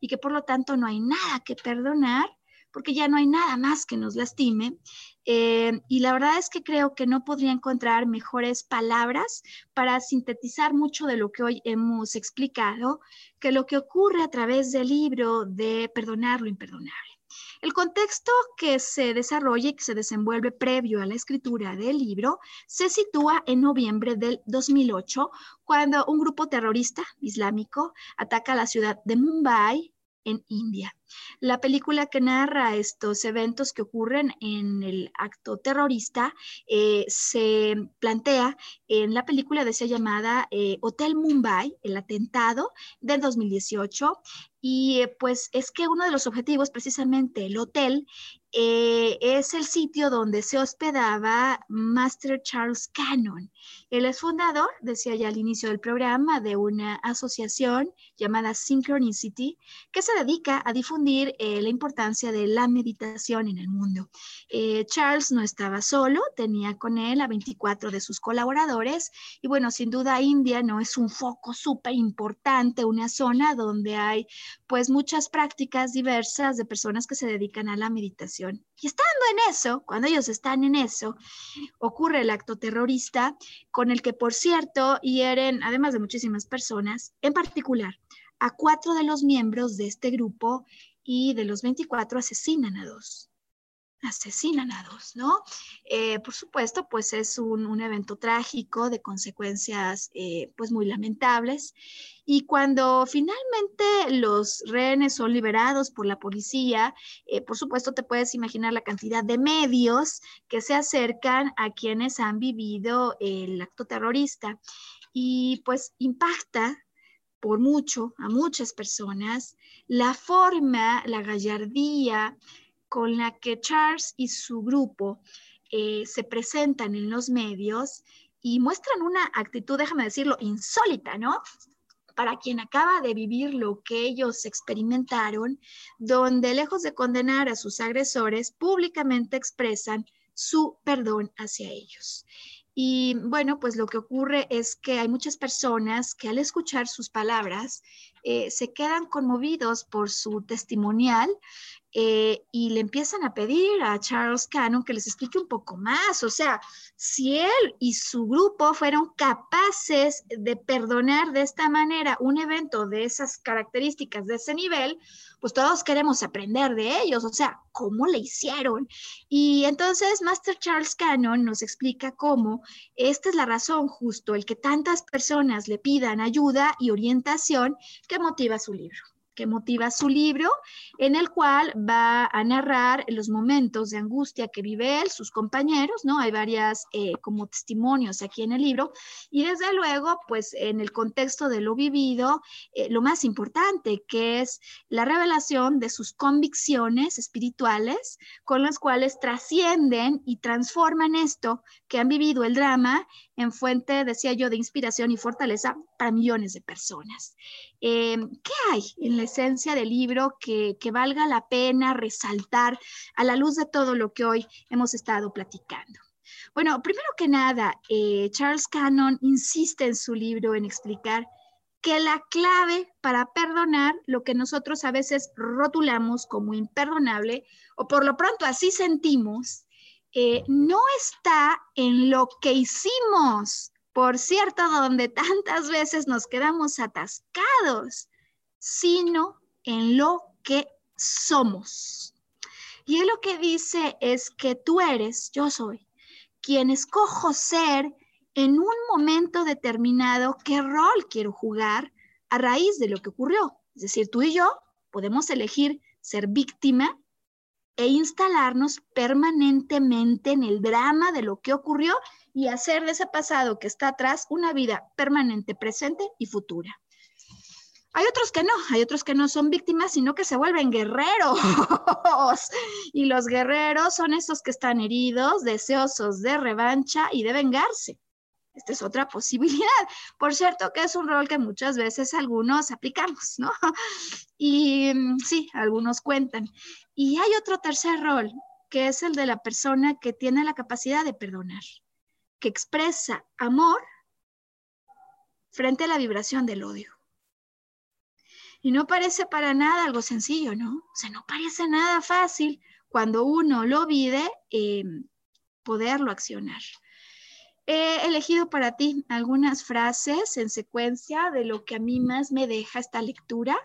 y que por lo tanto no hay nada que perdonar, porque ya no hay nada más que nos lastime. Eh, y la verdad es que creo que no podría encontrar mejores palabras para sintetizar mucho de lo que hoy hemos explicado que lo que ocurre a través del libro de Perdonar lo imperdonable. El contexto que se desarrolla y que se desenvuelve previo a la escritura del libro se sitúa en noviembre del 2008, cuando un grupo terrorista islámico ataca la ciudad de Mumbai, en India. La película que narra estos eventos que ocurren en el acto terrorista eh, se plantea en la película de esa llamada eh, Hotel Mumbai, el atentado del 2018. Y eh, pues es que uno de los objetivos, precisamente el hotel, es el sitio donde se hospedaba Master Charles Cannon. Él es fundador, decía ya al inicio del programa, de una asociación llamada Synchronicity, que se dedica a difundir eh, la importancia de la meditación en el mundo. Eh, Charles no estaba solo, tenía con él a 24 de sus colaboradores y bueno, sin duda India no es un foco súper importante, una zona donde hay pues muchas prácticas diversas de personas que se dedican a la meditación. Y estando en eso, cuando ellos están en eso, ocurre el acto terrorista con el que, por cierto, hieren, además de muchísimas personas, en particular a cuatro de los miembros de este grupo y de los 24 asesinan a dos. Asesinan a dos, ¿no? Eh, por supuesto, pues es un, evento trágico de consecuencias eh, pues muy lamentables. Y cuando finalmente los rehenes son liberados por la policía, eh, por supuesto te puedes imaginar la cantidad de medios que se acercan a quienes han vivido el acto terrorista. Y pues impacta por mucho a muchas personas la forma, la gallardía con la que Charles y su grupo eh, se presentan en los medios y muestran una actitud, déjame decirlo, insólita, ¿no? Para quien acaba de vivir lo que ellos experimentaron, donde lejos de condenar a sus agresores, públicamente expresan su perdón hacia ellos. Y bueno, pues lo que ocurre es que hay muchas personas que al escuchar sus palabras eh, se quedan conmovidos por su testimonial eh, y le empiezan a pedir a Charles Cannon que les explique un poco más. O sea, si él y su grupo fueron capaces de perdonar de esta manera un evento de esas características, de ese nivel, pues todos queremos aprender de ellos. O sea, ¿cómo le hicieron? Y entonces Master Charles Cannon nos explica cómo esta es la razón justo, el que tantas personas le pidan ayuda y orientación que motiva su libro que motiva su libro, en el cual va a narrar los momentos de angustia que vive él, sus compañeros, ¿no? Hay varias eh, como testimonios aquí en el libro, y desde luego, pues en el contexto de lo vivido, eh, lo más importante, que es la revelación de sus convicciones espirituales, con las cuales trascienden y transforman esto que han vivido el drama en fuente, decía yo, de inspiración y fortaleza para millones de personas. Eh, ¿Qué hay en la esencia del libro que, valga la pena resaltar a la luz de todo lo que hoy hemos estado platicando? Bueno, primero que nada, eh, Charles Cannon insiste en su libro en explicar que la clave para perdonar lo que nosotros a veces rotulamos como imperdonable, o por lo pronto así sentimos, eh, no está en lo que hicimos, por cierto, donde tantas veces nos quedamos atascados, sino en lo que somos. Y él lo que dice es que tú eres, yo soy, quien escojo ser en un momento determinado qué rol quiero jugar a raíz de lo que ocurrió. Es decir, tú y yo podemos elegir ser víctima e instalarnos permanentemente en el drama de lo que ocurrió y hacer de ese pasado que está atrás una vida permanente, presente y futura. Hay otros que no, hay otros que no son víctimas, sino que se vuelven guerreros. y los guerreros son esos que están heridos, deseosos de revancha y de vengarse. Esta es otra posibilidad. Por cierto, que es un rol que muchas veces algunos aplicamos, ¿no? Y mm, sí, algunos cuentan. Y hay otro tercer rol, que es el de la persona que tiene la capacidad de perdonar, que expresa amor frente a la vibración del odio. Y no parece para nada algo sencillo, ¿no? O sea, no parece nada fácil cuando uno lo pide eh, poderlo accionar. He elegido para ti algunas frases en secuencia de lo que a mí más me deja esta lectura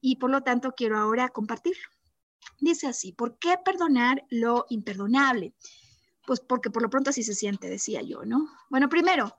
y por lo tanto quiero ahora compartirlo. Dice así, ¿por qué perdonar lo imperdonable? Pues porque por lo pronto así se siente, decía yo, ¿no? Bueno, primero,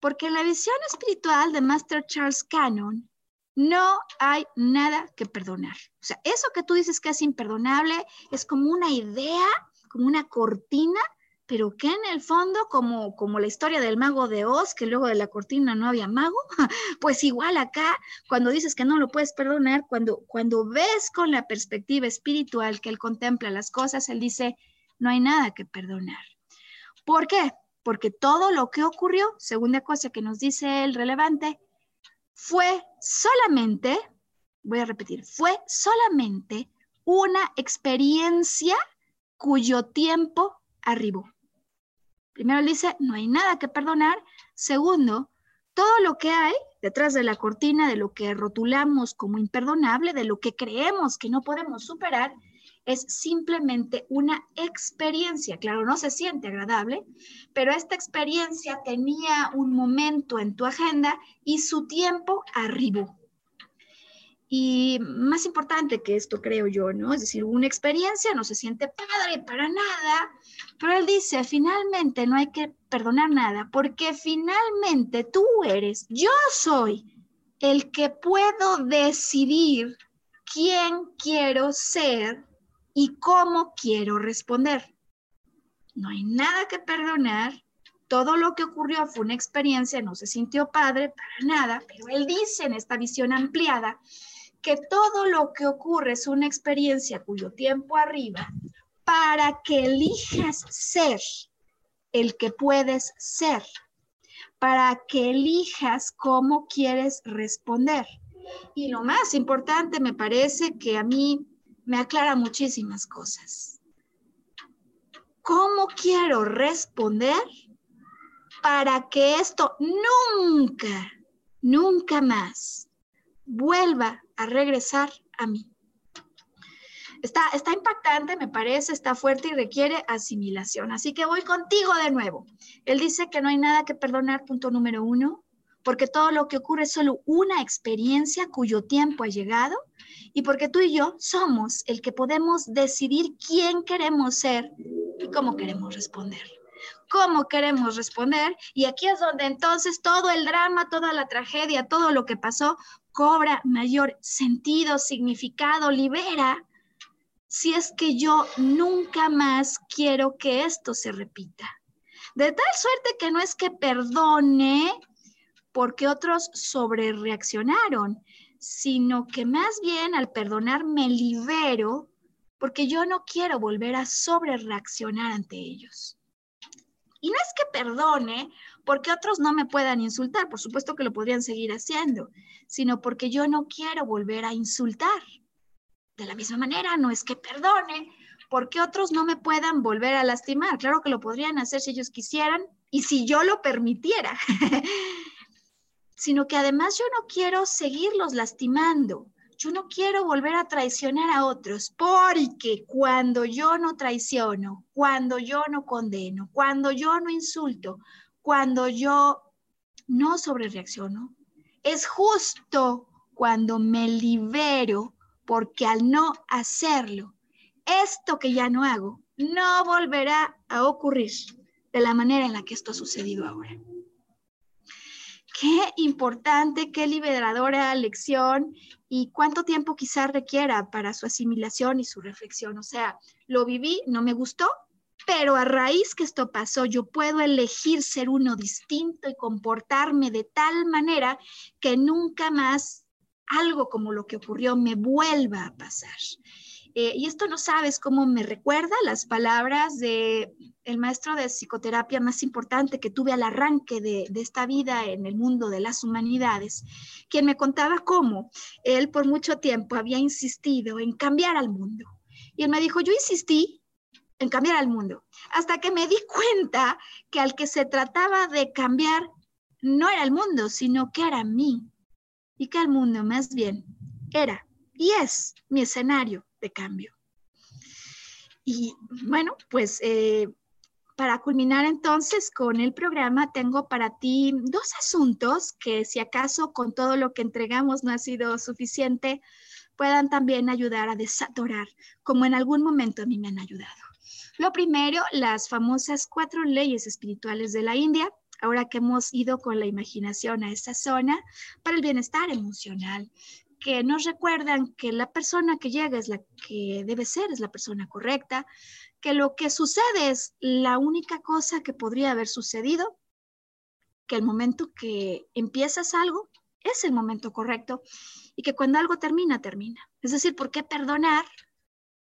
porque en la visión espiritual de Master Charles Cannon no hay nada que perdonar. O sea, eso que tú dices que es imperdonable es como una idea, como una cortina, pero que en el fondo, como, como la historia del mago de Oz, que luego de la cortina no había mago, pues igual acá, cuando dices que no lo puedes perdonar, cuando, cuando ves con la perspectiva espiritual que él contempla las cosas, él dice, no hay nada que perdonar. ¿Por qué? Porque todo lo que ocurrió, segunda cosa que nos dice el relevante, fue solamente, voy a repetir, fue solamente una experiencia cuyo tiempo arribó. Primero dice, no hay nada que perdonar. Segundo, todo lo que hay detrás de la cortina de lo que rotulamos como imperdonable, de lo que creemos que no podemos superar, es simplemente una experiencia. Claro, no se siente agradable, pero esta experiencia tenía un momento en tu agenda y su tiempo arribó. Y más importante que esto, creo yo, ¿no? Es decir, una experiencia no se siente padre para nada, pero él dice, finalmente no hay que perdonar nada, porque finalmente tú eres, yo soy el que puedo decidir quién quiero ser y cómo quiero responder. No hay nada que perdonar. Todo lo que ocurrió fue una experiencia, no se sintió padre para nada, pero él dice en esta visión ampliada que todo lo que ocurre es una experiencia cuyo tiempo arriba para que elijas ser el que puedes ser, para que elijas cómo quieres responder. Y lo más importante me parece que a mí me aclara muchísimas cosas. ¿Cómo quiero responder para que esto nunca, nunca más vuelva a regresar a mí? Está, está impactante, me parece, está fuerte y requiere asimilación. Así que voy contigo de nuevo. Él dice que no hay nada que perdonar, punto número uno, porque todo lo que ocurre es solo una experiencia cuyo tiempo ha llegado y porque tú y yo somos el que podemos decidir quién queremos ser y cómo queremos responder. ¿Cómo queremos responder? Y aquí es donde entonces todo el drama, toda la tragedia, todo lo que pasó cobra mayor sentido, significado, libera. Si es que yo nunca más quiero que esto se repita. De tal suerte que no es que perdone porque otros sobrereaccionaron, sino que más bien al perdonar me libero porque yo no quiero volver a sobrereaccionar ante ellos. Y no es que perdone porque otros no me puedan insultar, por supuesto que lo podrían seguir haciendo, sino porque yo no quiero volver a insultar. De la misma manera, no es que perdone porque otros no me puedan volver a lastimar. Claro que lo podrían hacer si ellos quisieran y si yo lo permitiera. sino que además yo no quiero seguirlos lastimando. Yo no quiero volver a traicionar a otros, porque cuando yo no traiciono, cuando yo no condeno, cuando yo no insulto, cuando yo no sobrereacciono, es justo cuando me libero, porque al no hacerlo, esto que ya no hago no volverá a ocurrir de la manera en la que esto ha sucedido ahora. Qué importante, qué liberadora lección y cuánto tiempo quizás requiera para su asimilación y su reflexión. O sea, lo viví, no me gustó, pero a raíz que esto pasó, yo puedo elegir ser uno distinto y comportarme de tal manera que nunca más algo como lo que ocurrió me vuelva a pasar. Eh, y esto no sabes cómo me recuerda las palabras de el maestro de psicoterapia más importante que tuve al arranque de, de, esta vida en el mundo de las humanidades, quien me contaba cómo él por mucho tiempo había insistido en cambiar al mundo. Y él me dijo, yo insistí en cambiar al mundo, hasta que me di cuenta que al que se trataba de cambiar no era el mundo, sino que era mí, y que el mundo más bien era y es mi escenario de cambio. Y bueno, pues eh, para culminar entonces con el programa, tengo para ti dos asuntos que si acaso con todo lo que entregamos no ha sido suficiente, puedan también ayudar a desatorar, como en algún momento a mí me han ayudado. Lo primero, las famosas cuatro leyes espirituales de la India, ahora que hemos ido con la imaginación a esa zona para el bienestar emocional, que nos recuerdan que la persona que llega es la que debe ser, es la persona correcta, que lo que sucede es la única cosa que podría haber sucedido, que el momento que empiezas algo es el momento correcto y que cuando algo termina, termina. Es decir, ¿por qué perdonar?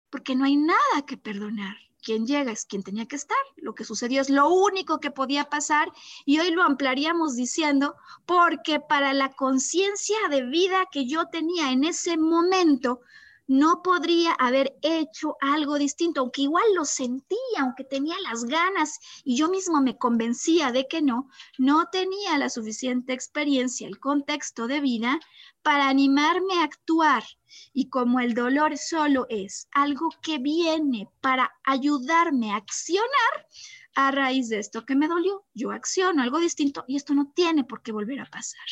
Porque no hay nada que perdonar quien llega es quien tenía que estar. Lo que sucedió es lo único que podía pasar y hoy lo ampliaríamos diciendo, porque para la conciencia de vida que yo tenía en ese momento, no podría haber hecho algo distinto, aunque igual lo sentía, aunque tenía las ganas y yo mismo me convencía de que no, no tenía la suficiente experiencia, el contexto de vida para animarme a actuar. Y como el dolor solo es algo que viene para ayudarme a accionar, a raíz de esto que me dolió, yo acciono algo distinto y esto no tiene por qué volver a pasar.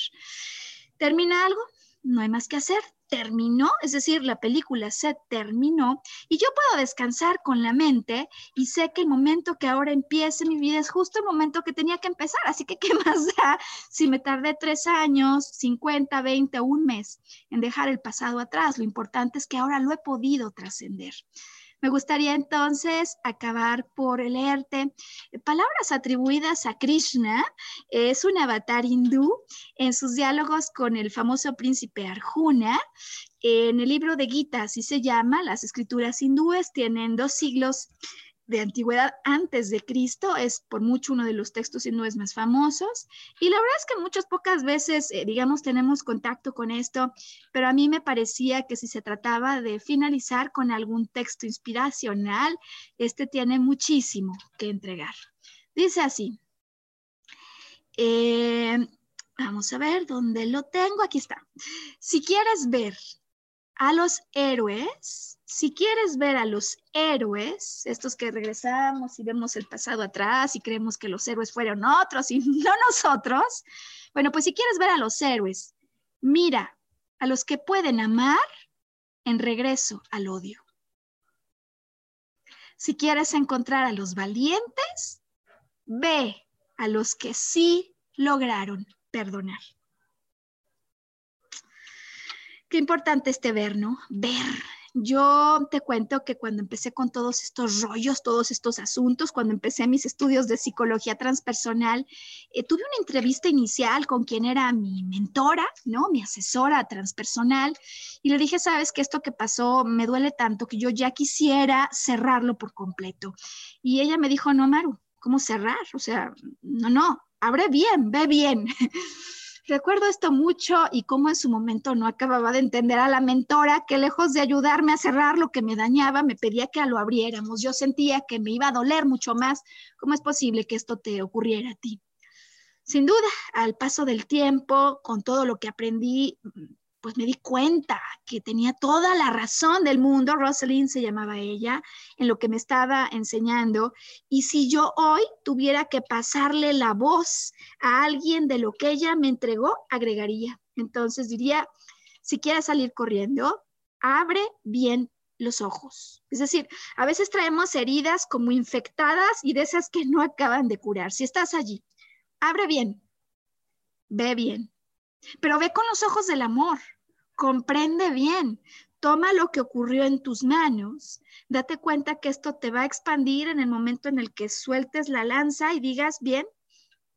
¿Termina algo? No hay más que hacer terminó, es decir, la película se terminó y yo puedo descansar con la mente y sé que el momento que ahora empiece mi vida es justo el momento que tenía que empezar, así que qué más da si me tardé tres años, 50, 20 o un mes en dejar el pasado atrás, lo importante es que ahora lo he podido trascender. Me gustaría entonces acabar por leerte palabras atribuidas a Krishna. Es un avatar hindú en sus diálogos con el famoso príncipe Arjuna. En el libro de Gita, así se llama, las escrituras hindúes tienen dos siglos de antigüedad antes de Cristo, es por mucho uno de los textos hindúes más famosos. Y la verdad es que muchas pocas veces, eh, digamos, tenemos contacto con esto, pero a mí me parecía que si se trataba de finalizar con algún texto inspiracional, este tiene muchísimo que entregar. Dice así. Eh, vamos a ver dónde lo tengo. Aquí está. Si quieres ver a los héroes, si quieres ver a los héroes, estos que regresamos y vemos el pasado atrás y creemos que los héroes fueron otros y no nosotros, bueno, pues si quieres ver a los héroes, mira a los que pueden amar en regreso al odio. Si quieres encontrar a los valientes, ve a los que sí lograron perdonar. Qué importante este ver, ¿no? Ver yo te cuento que cuando empecé con todos estos rollos, todos estos asuntos, cuando empecé mis estudios de psicología transpersonal, eh, tuve una entrevista inicial con quien era mi mentora, ¿no? Mi asesora transpersonal, y le dije, sabes que esto que pasó me duele tanto que yo ya quisiera cerrarlo por completo. Y ella me dijo, no, Maru, ¿cómo cerrar? O sea, no, no, abre bien, ve bien. Recuerdo esto mucho y cómo en su momento no acababa de entender a la mentora que lejos de ayudarme a cerrar lo que me dañaba, me pedía que lo abriéramos. Yo sentía que me iba a doler mucho más. ¿Cómo es posible que esto te ocurriera a ti? Sin duda, al paso del tiempo, con todo lo que aprendí, pues me di cuenta que tenía toda la razón del mundo, Rosalind se llamaba ella, en lo que me estaba enseñando. Y si yo hoy tuviera que pasarle la voz a alguien de lo que ella me entregó, agregaría. Entonces diría, si quieres salir corriendo, abre bien los ojos. Es decir, a veces traemos heridas como infectadas y de esas que no acaban de curar. Si estás allí, abre bien, ve bien, pero ve con los ojos del amor, comprende bien, toma lo que ocurrió en tus manos, date cuenta que esto te va a expandir en el momento en el que sueltes la lanza y digas, bien,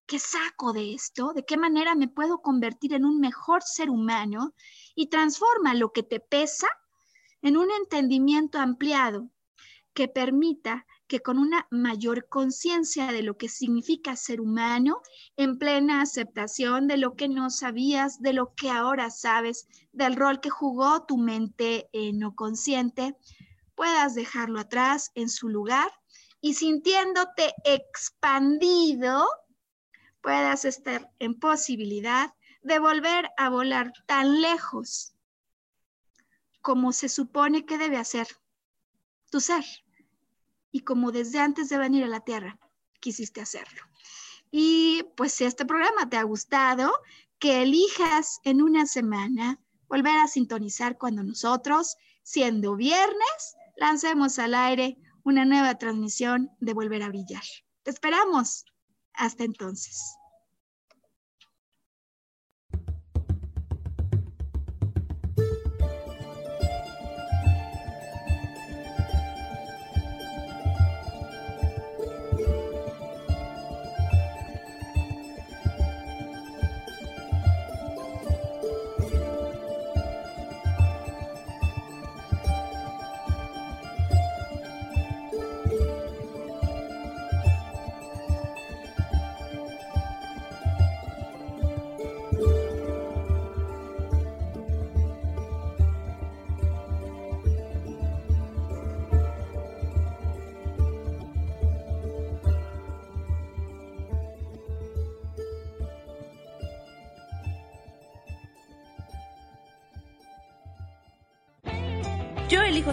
¿qué saco de esto? ¿De qué manera me puedo convertir en un mejor ser humano? y transforma lo que te pesa en un entendimiento ampliado que permita que con una mayor conciencia de lo que significa ser humano, en plena aceptación de lo que no sabías, de lo que ahora sabes, del rol que jugó tu mente no consciente, puedas dejarlo atrás en su lugar y sintiéndote expandido, puedas estar en posibilidad de volver a volar tan lejos como se supone que debe hacer tu ser y como desde antes de venir a la Tierra quisiste hacerlo. Y pues si este programa te ha gustado, que elijas en una semana volver a sintonizar cuando nosotros, siendo viernes, lancemos al aire una nueva transmisión de Volver a Brillar. Te esperamos. Hasta entonces.